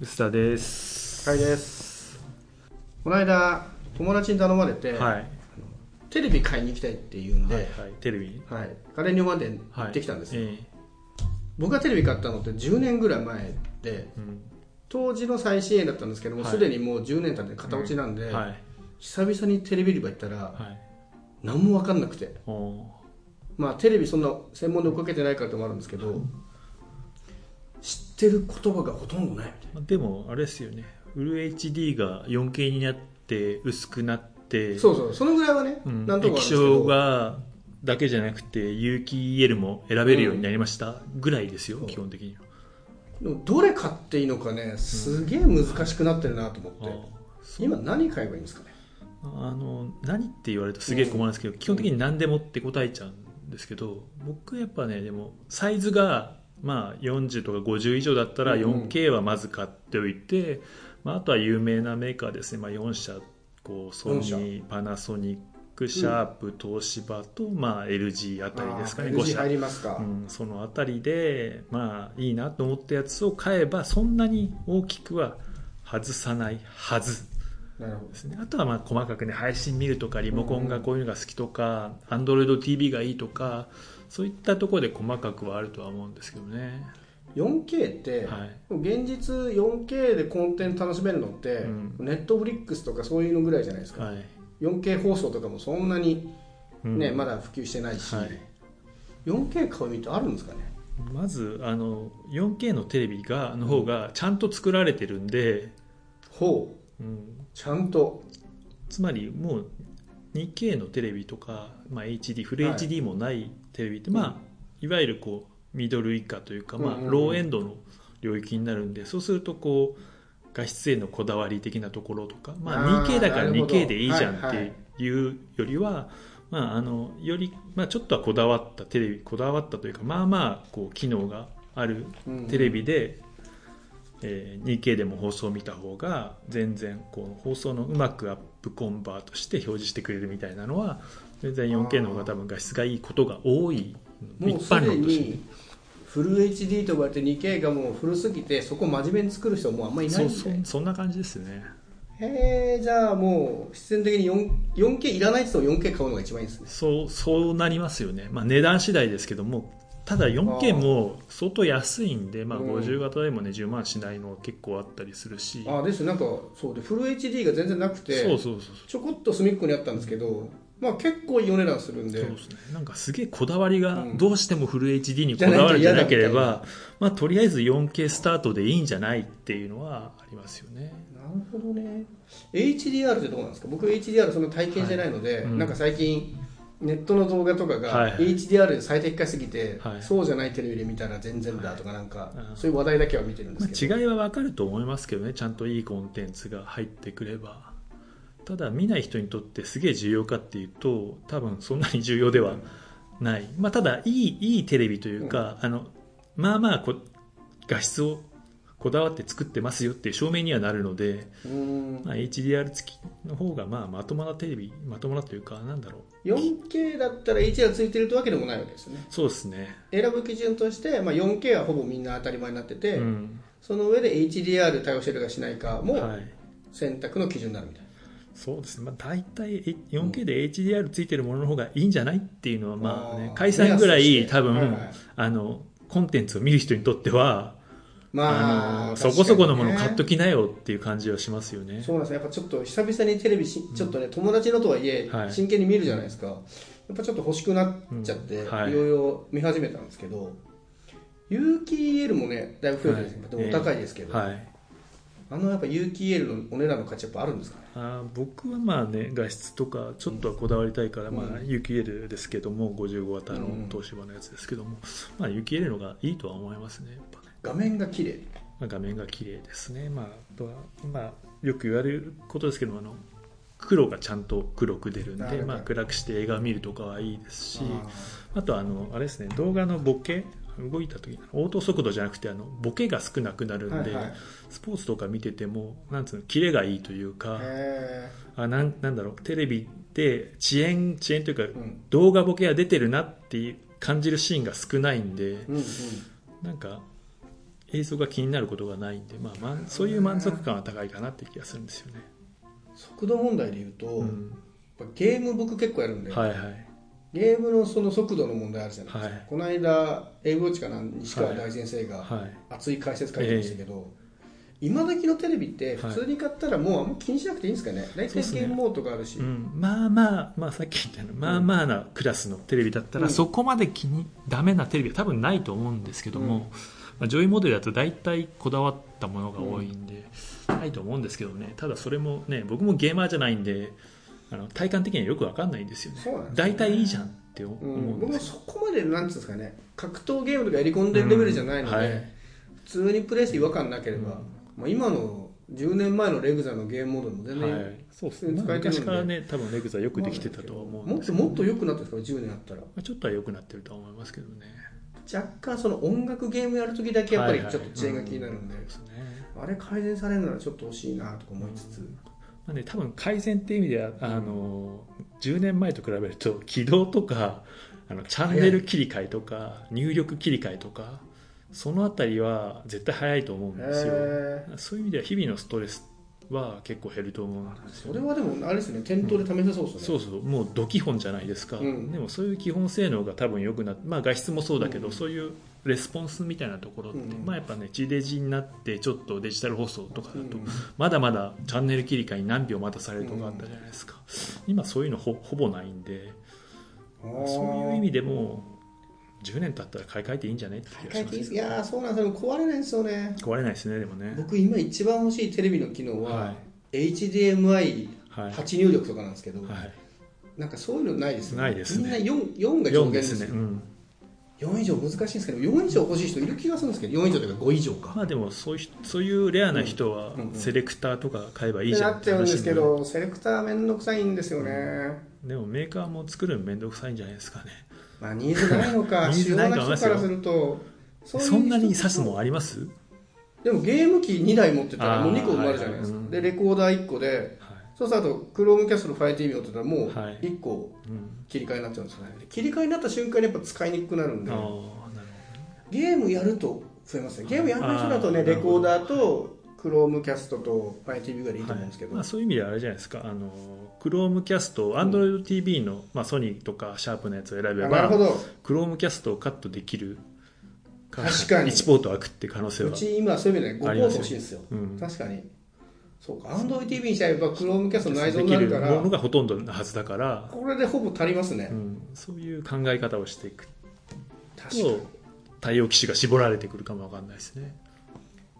臼田です。はいです。この間友達に頼まれて、はい。テレビ買いに行きたいって言うんで、はいはい。テレビ？はい。家電量販店行はい。ってきたんですよ、え僕がテレビ買ったのって10年ぐらい前でえうん。当時の最新鋭だったんですけどもはい。すで、にもう10年経って型落ちなんで、はい。久々にテレビ売り場行ったらはい。何も分かんなくて。まあテレビそんな専門で追っかけてないからってのもあるんですけど知ってる言葉がほとんどないみたいまあでもあれですよね。フル HD が 4K になって薄くなってなそうそう。そのぐらいはね、うん。なんとか液晶がだけじゃなくて有機 EL も選べるようになりましたぐらいですよ、そう。基本的には。でもどれ買っていいのかねすげえ難しくなってるなと思って、う今何買えばいいんですかね？あの何って言われるとすげえ困るんですけど、基本的に何でもって答えちゃうんですけど僕やっぱねでもサイズがまあ40とか50以上だったらうんうん。4K はまず買っておいて、まあ、あとは有名なメーカーですね、まあ、4社こうソニ4ーパナソニックシャープ、東芝と、まあ、LG あたりですかね。あー5 LG 社。入りますか、うん、そのあたりでまあいいなと思ったやつを買えばそんなに大きくは外さないはず。なるほど。ですね、あとはまあ細かくね配信見るとかリモコンがこういうのが好きとか、AndroidTV がいいとかそういったところで細かくはあるとは思うんですけどね。4K って、はい。現実 4K でコンテンツ楽しめるのって、うん。ネットフリックスとかそういうのぐらいじゃないですか、はい、4K 放送とかもそんなに、うん。ねまだ普及してないし、はい。4K 買う意味ってあるんですかね？まずあの 4K のテレビがの方がちゃんと作られてるんで、ほう。うん、ちゃんと。つまりもう 2K のテレビとか、まあ、HD フルはい HD もないテレビって、まあ、いわゆるこうミドル以下というか、まあローエンドの領域になるんでそうするとこう画質へのこだわり的なところとか、まあ、あー 2K だからなるほど。2K でいいじゃんはいっていうよりは、まあ、あのより、まあ、ちょっとはこだわったテレビこだわったというかまあまあこう機能があるうん。テレビで、えー 2K でも放送を見た方が全然こう放送のうまくアップコンバートして表示してくれるみたいなのは全然 4K の方が多分画質がいいことが多い一般論として。フル HD と呼ばれて 2K がもう古すぎてそこ真面目に作る人はもうあんまりいないんで。そうそんな感じですよね。へえじゃあもう必然的に 4- 4K いらない人は 4K 買うのが一番いいですね。そうそうなりますよね、まあ、値段次第ですけどもただ 4K も相当安いんで、まあ、うん。50型でもね10万しないのは結構あったりするし、あです。なんかそうでフル HD が全然なくてそうそうそう。ちょこっと隅っこにあったんですけど、まあ結構いいお値段するんで。そうですね、なんかすげえこだわりがうん。どうしてもフル HD にこだわるんじゃなければ、まあ、とりあえず 4K スタートでいいんじゃないっていうのはありますよね。なるほどね。HDR ってどうなんですか？僕 HDR その体験してないので、はい。うん。なんか最近ネットの動画とかが HDR で最適化すぎて、はい。そうじゃないテレビで見たら全然だとかなんか、はいそういう話題だけは見てるんでますけど、あ、違いは分かると思いますけどね。ちゃんといいコンテンツが入ってくればただ見ない人にとってすげえ重要かっていうと多分そんなに重要ではない、まあ、ただいいいいテレビというか、あのまあまあこ画質をこだわって作ってますよっていう証明にはなるので、まあ、HDR 付きの方がまあまともなテレビまともなというかなんだろう。4K だったら HDR ついてるわけでもないわけですよね。そうですね、選ぶ基準として、まあ、4K はほぼみんな当たり前になってて、うん。その上で HDR 対応してるかしないかもはい、選択の基準になるみたいな、そうですね、まあ、大体 4K で HDR ついてるものの方がいいんじゃないっていうのは、まあね解散ぐらい多分、はいはい。あのコンテンツを見る人にとっては、まああのそこそこのもの買っときなよっていう感じはしますよね。そうなんですね。やっぱちょっと久々にテレビしちょっとね友達のとはいえはい。真剣に見るじゃないですか、やっぱちょっと欲しくなっちゃって、うん。はい。いろいろ見始めたんですけど有機 EL もねだいぶ増えてるんですよ、はい。お高いですけど、はいあのやっぱ有機 EL のお値段の価値やっぱあるんですかね？あー僕はまあね画質とかちょっとはこだわりたいから、うん。まあ、有機 L ですけども55型の東芝のやつですけども、まあ、有機 L のがいいとは思いますねやっぱね。画面が綺麗。まあ、画面が綺麗ですね、まあ、あとは、まあ、よく言われることですけどもあの黒がちゃんと黒く出るんで、まあ、暗くして映画を見るとかはいいですしああとあのあれですね動画のボケ動いた時オート速度じゃなくてあのボケが少なくなるんで、はいはい。スポーツとか見ててもなんつうのキレがいいというかへあなんなんだろうテレビで遅延遅延というか、ん。動画ボケが出てるなっていう感じるシーンが少ないんでーうんうん。なんか映像が気になることがないんで、まあ、まんそういう満足感は高いかなって気がするんですよね、速度問題で言うと、うん、ゲーム僕結構やるんで、はいはいゲームのその速度の問題あるじゃないですか、はい。この間英語地かな西川はい大先生がはい。熱い解説書いてましたけど、今時のテレビって普通に買ったらもうあんま気にしなくていいんですかね。大体ゲームモードがあるし、うん、まあまあ、まあ、さっき言ったようにまあまあなクラスのテレビだったら、うん。そこまで気にダメなテレビは多分ないと思うんですけども、まあ、上位モデルだと大体こだわったものが多いんで、ないと思うんですけどね。ただそれもね僕もゲーマーじゃないんであの体感的にはよくわかんないんですよね。そうなんですよね。大体いいじゃんって思ううん。ん僕もそこまでなんつうんですかね。格闘ゲームとかやり込んでるレベルじゃないので、うん。はい。普通にプレイして違和感なければ、うん。まあ、今の10年前のレグザのゲームモードも全然、はい、そうですね、普通に使えてるんで。昔からね多分レグザよくできてたとは思うんもっとですけどもっと良くなったんですか？10年あったら。まあちょっとは良くなってるとは思いますけどね。若干その音楽ゲームやるときだけやっぱりちょっと遅延が気になるんで、はいはいうんそうですね。あれ改善されるならちょっと欲しいなとか思いつつ、まあね、多分改善っていう意味ではあの10年前と比べると起動とかあのチャンネル切り替えとか入力切り替えとかそのあたりは絶対早いと思うんですよ。へそういう意味では日々のストレスは結構減ると思うんですよ。それはでもあれですね。店頭で試せそうですね、そうそうもうド基本じゃないですか、うん。でもそういう基本性能が多分良くなって、まあ、画質もそうだけど、うん。そういうレスポンスみたいなところって、うん。まあ、やっぱね地デジになってちょっとデジタル放送とかだと、うん。まだまだチャンネル切り替えに何秒待たされるとかあったじゃないですか、今そういうのほほぼないんでそういう意味でも10年経ったら買い替えていいんじゃねって気がしてます。いやーそうなんですよ。壊れないんですよね。壊れないですねでもね。僕今一番欲しいテレビの機能は、はい。HDMI8 はい、入力とかなんですけど、はい、なんかそういうのないですよないですね。みんな 4, 4が上4限ですよですね、うん、4以上難しいんですけど4以上欲しい人いる気がするんですけど4以上というか5以上か、まあでもそういうそういうレアな人はうん。うんうんセレクターとか買えばいいってじゃんなっちゃうんですけどセレクター面倒くさいんですよね、でもメーカーも作るの面倒くさいんじゃないですかね。まあニーズないのか ニーズないと思い。ますよな人からするとそんなに刺すもんあります？でもゲーム機2台持ってたらもう2個生まれるじゃないですか、はいはい。でレコーダー1個ではそうすると Chromecast の Fire TV 持ってたらもうはい。1個い、うん、切り替えになっちゃうんですよね。で切り替えになった瞬間にやっぱ使いにくくなるんで。ゲームやると増えますね。ゲームやらない人だとねレコーダーと Chromecast と Fire TV ぐらいでいいと思うんですけど、まあ、そういう意味ではあれじゃないですか。あの Chromecast、AndroidTV の、まあ、ソニーとかシャープのやつを選べばあなるほど。Chromecast をカットできる。確かに。1ポート開くって可能性は。うち今そういう意味で5ポート欲しいんですよ。うん。確かにそうか。Android TV にしちゃえば Chromecast の内蔵になるから。ものがほとんどなはずだから、これでほぼ足りますね、うん、そういう考え方をしていく確かに。と対応機種が絞られてくるかもわかんないですね。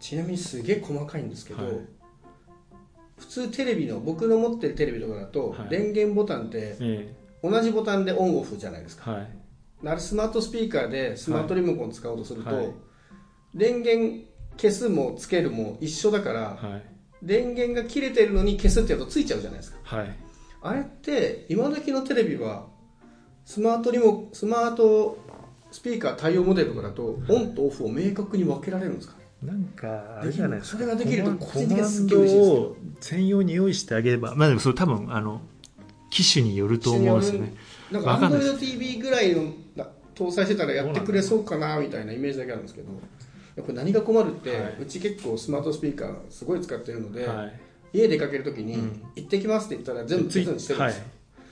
ちなみにすげえ細かいんですけど、はい。普通テレビの僕の持ってるテレビとかだと、はい。電源ボタンってえ同じボタンでオンオフじゃないですか。えはい。あれスマートスピーカーでスマートリモコン使おうとすると、はい。電源消すもつけるも一緒だから、はい電源が切れてるのに消すってやるとついちゃうじゃないですか。はい。あれって今時のテレビはスマートリモスマートスピーカー対応モデルとかだと、オンとオフを明確に分けられるんですかね。なんかあれじゃないですか。それができると個人的にはすっげえ嬉しいです専用に用意してあげればまあでもそれ多分あの機種によると思うんですよね。なんかわかんないです。AndroidTV ぐらいのな搭載してたらやってくれそうかなみたいなイメージだけあるんですけどこれ何が困るって、はい。うち結構スマートスピーカーすごい使ってるので、はい。家出かけるときに、うん。行ってきますって言ったら全部ついてるんですよ、はい。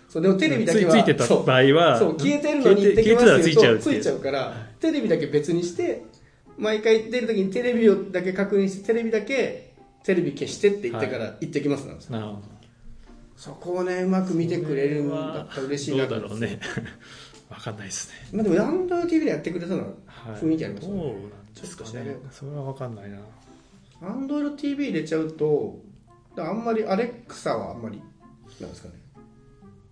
そうでもテレビだけはついてた。場合は。そう消えてるのに行ってきますってて言うとついちゃうから、テレビだけ別にして毎回出るときにテレビをだけ確認してテレビだけテレビ消してって言ってから行ってきますなんですよ、なるほど。そこをねうまく見てくれるんだったら嬉しいなどうとだろうね。わかんないですね。まあでも AndroidTV でやってくれたのははい雰囲気ありますよね。どうなんですかねそれはわかんないな。AndroidTV 入れちゃうとあんまりアレクサはあんまりなんですかね。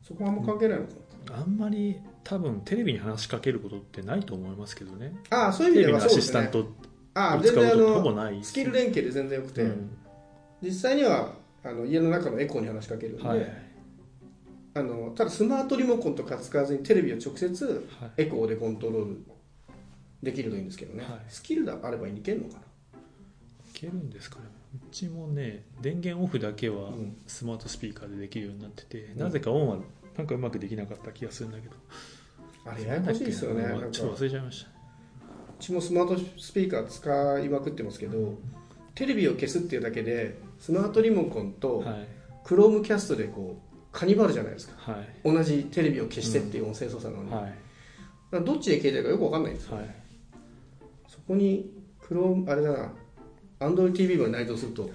そこはあんま関係ないのかあんまり多分テレビに話しかけることってないと思いますけどね。な、ああそういう意味ではそうですね。シスタントああ全然あのないスキル連携で全然よくて、うん。実際にはあの家の中のエコーに話しかけるんで、はい。あのただスマートリモコンとか使わずにテレビを直接はい。エコーでコントロールできるといいんですけどね、はい。スキルがあればいけるのかいけるんですかね。うちもね電源オフだけはうん。スマートスピーカーでできるようになってて、うん。なぜかオンはなんかうまくできなかった気がするんだけど。なあれややこしいですよね。ちょっと忘れちゃいました。ちもスマートスピーカー使いまくってますけどテレビを消すっていうだけでスマートリモコンとはい。クロームキャストでこうカニバルじゃないですか。はい。同じテレビを消してっていう音声操作なのに、だかはい。らどっちで消えてるかよく分かんないんですよ。はい。そこにクロームあれだな AndroidTV まで内蔵すると。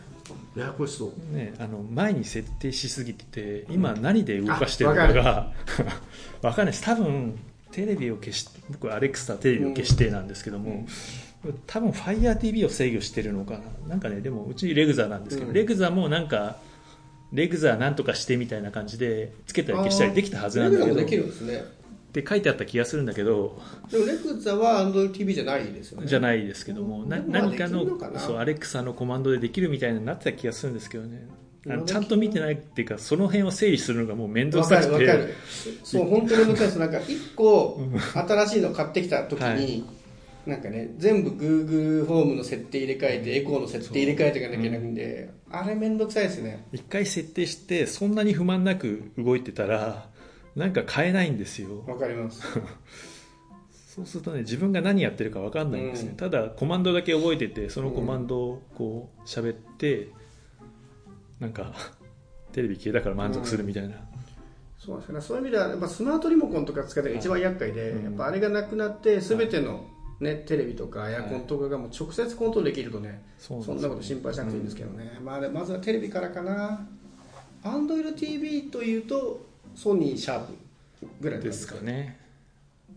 ややこしそうね、あの前に設定しすぎてて今何で動かしてるのかあが わかんないです。多分テレビを消し僕アレクサテレビを消してなんですけども、多分 FireTV を制御してるのかな。なんかねでもうちレグザなんですけど、うん。レグザもなんかレグザなんとかしてみたいな感じでつけたり消したりできたはずなんだけど。レグザもできるんですねって書いてあった気がするんだけどでもレグザは AndroidTV じゃないですよね。じゃないですけども、な何かのそうアレクサのコマンドでできるみたいになってた気がするんですけどね。あのちゃんと見てないっていうかその辺を整理するのがもう面倒わくさくてかるわかる。そう本当に難しいです。なんか一個新しいの買ってきた時に、はい。なんかね全部 Google ホームの設定入れ替えてエコーの設定入れ替えていかなきゃいけないんで、あれ面倒くさいですね。一回設定してそんなに不満なく動いてたらなんか変えないんですよ。わかります。そうするとね自分が何やってるか分かんないんですね、うん。ただコマンドだけ覚えててそのコマンドをこう喋って、なんか テレビ消えたから満足するみたいな、そうですね。そういう意味ではやっぱスマートリモコンとか使ってが一番厄介で、うん。やっぱあれがなくなって全ての、ね、テレビとかエアコンとかがもう直接コントロールできるとね、そうそんなこと心配しなくていいんですけどね、まあ、でまずはテレビからかな。AndroidTV というとソニーシャープぐらいですかね。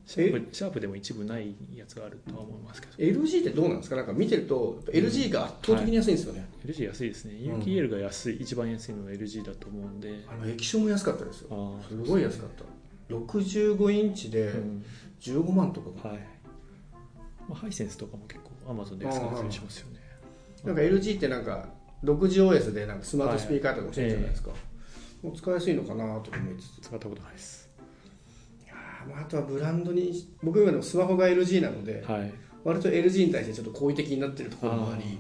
シえ？ャープシャープでも一部ないやつがあるとは思いますけど。LG ってどうなんですか？なんか見てると LG が圧倒的に安いんですよね、LG 安いですね。うん。UKL が安い、一番安いのは LG だと思うんで。あの液晶も安かったですよ。すごい安かった。65インチでうん。15万とかか、はい、まあ、ハイセンスとかも結構 Amazon で安かったりしますよね。なんか LG ってなんか独自 OS でなんかスマートスピーカーとかもしてるじゃないですか、もう使いやすいのかなとか思いつつ。使ったことないです。あとはブランドに僕今でもスマホが LG なのではい。割と LG に対してちょっと好意的になってるところもあり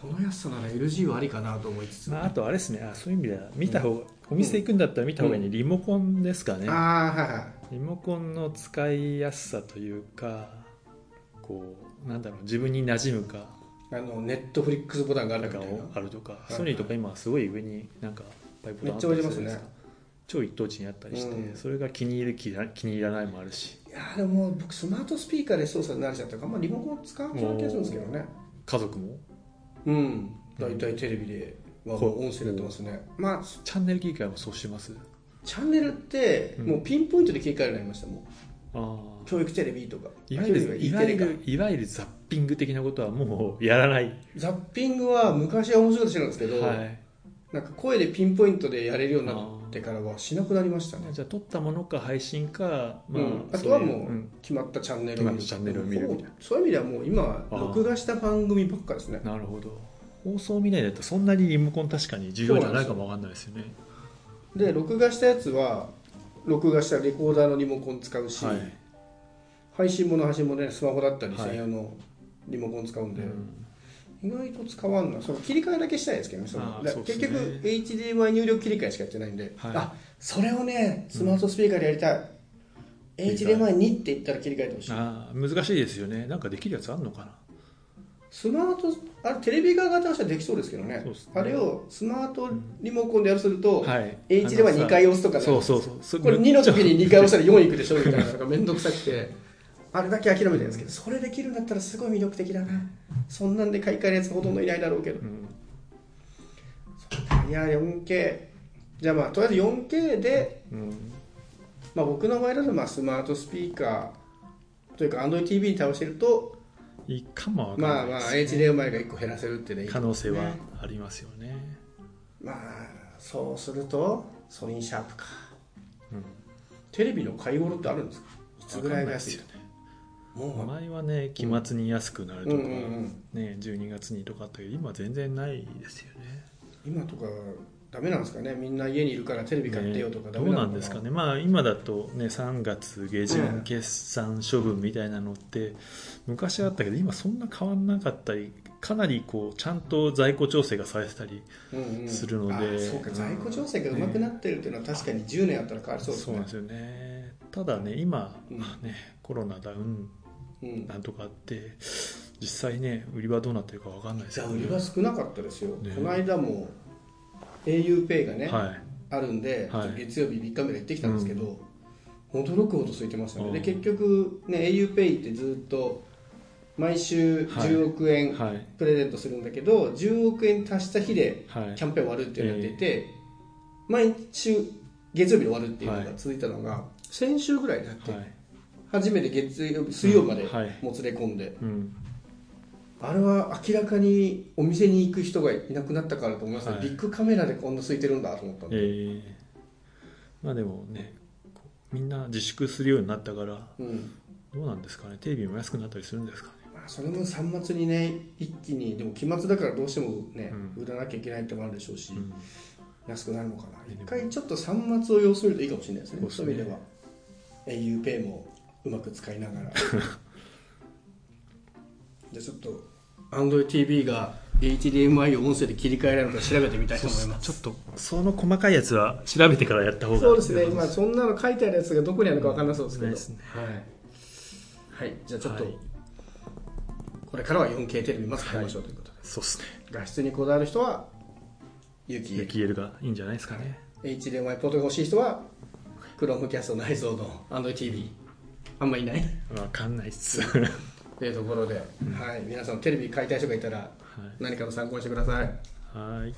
この安さなら LG はありかなと思いつつ、まあ、あとあれですね。あそういう意味では見た方が、お店行くんだったら見た方がいいね、リモコンですかね。ああはいはい。リモコンの使いやすさというかこうなんだろう自分に馴染むか。あのネットフリックスボタンがあるかみたいな。あるとか、い。ソニーとか今すごい上になんかめっちゃ置いてますね。超一等地にあったりして、うん。それが気に入る気気に入らないもあるし。いやーでも僕スマートスピーカーで操作に慣れちゃったからまリモコン使わなきゃするんですけどね。家族も？うん。大体テレビでは音声でやってますね。まあチャンネル切り替えもそうしてます？チャンネルってうん。もうピンポイントで切り替えるようになりましたもんああ教育テレビとか。いわゆるいわゆるいわゆるザッピング的なことはもうやらない、ザッピングは昔は面白いことしてるんですけど、はい、なんか声でピンポイントでやれるようになってからはしなくなりましたね。じゃあ撮ったものか配信か、まあうん。あとはもう決まったチャンネル決まったチャンネルを見るみたいな。そういう意味ではもう今録画した番組ばっかですね。なるほど。放送見ないだったらそんなにリモコン確かに重要じゃないかもわかんないですよね。で録画したやつは録画したレコーダーのリモコン使うし、はい、配信もの配信もねスマホだったりはい。専用のリモコン使うんで、うん意外と使わんな。その切り替えだけしたいですけどねその。だあーそうです結ね局 HDMI 入力切り替えしかやってないんで、はい。あそれをねスマートスピーカーでやりたい、切り替え HDMI2 って言ったら切り替えてほしい。あー難しいですよね。なんかできるやつあんのかな。スマートあれテレビ側型としてはできそうですけどね。ね。あれをスマートリモコンでやるとすると、はい HDMI2 回押すとかね。そうそうそう。そこれ2の時に2回押したら4いくでしょみたいなのが面倒くさくてあれだけ諦めてるんですけどそれできるんだったらすごい魅力的だな。そんなんで買い替えるやつほとんどいないだろうけど。うん。いや 4K じゃあまあとりあえず 4K で、うん。まあ、僕の場合だとまあスマートスピーカーというか AndroidTV に倒してるといいかもわかんまあまあ HDMI が1個減らせるってね。可能性はねありますよね。まあそうするとソニーシャープか。うん。テレビの買い頃ってあるんですか？いつぐらいが安いわか前はね期末に安くなるとか、うんうんうん。ね、12月にとかあったけど今全然ないですよね。今とかダメなんですかね。みんな家にいるからテレビ買ってよとかねどうなダメなのかんですかね、まあ、今だと、ね、3月下旬決算処分みたいなのって昔あったけど今そんな変わんなかったりかなりこうちゃんと在庫調整がされてたりうんうん。するのであそうか。在庫調整がうまくなってるっていうのは確かに10年あったら変わりそうですね。そうなんですよね。ただね今、ね、コロナだうんうんなんとかあって実際ね売り場どうなってるか分かんないです。けど、ね、売り場少なかったですよ、ね。この間も auPay がね、はい。あるんで、はい。月曜日ビッグカメラ行ってきたんですけど、驚くほど空いてましたね、でうん。結局、ね、auPay ってずっと毎週はい。10億円はい。プレゼントするんだけど、10億円足した日ではい。キャンペーン終わるっていうのをやってて、毎週月曜日で終わるっていうのが続いたのが、先週ぐらいであって、はい初めて月曜日水曜までもつれ込んで、うん。あれは明らかにお店に行く人がいなくなったからと思いますね、はい。ビッグカメラでこんな空いてるんだと思ったんえで、ーまあでもねみんな自粛するようになったからうん。どうなんですかね。テレビも安くなったりするんですかね。まあ、それも3末にね一気にでも期末だからどうしてもね、う売らなきゃいけないってのもあるでしょうし、うん。安くなるのかな。一回ちょっと3末を様子見るといいかもしれないですね。そうですね。そういう意味では。auPay もうまく使いながら。じゃあちょっと AndroidTV が HDMI を音声で切り替えられるのか調べてみたいと思います。ちょっとその細かいやつは調べてからやった方がそうですね、まあ、そんなの書いてあるやつがどこにあるのか分かんなそうですけど、ねはい、はい、じゃあちょっと、はいこれからは 4K テレビまず買いましょうということで、そうっすね。画質にこだわる人は有機 UKL がいいんじゃないですかね。HDMI ポートが欲しい人は Chromecast 内蔵の AndroidTV あんまいない。わかんないっす。というところで、はい。皆さんテレビ買いたい人がいたら何かの参考にしてください。はい。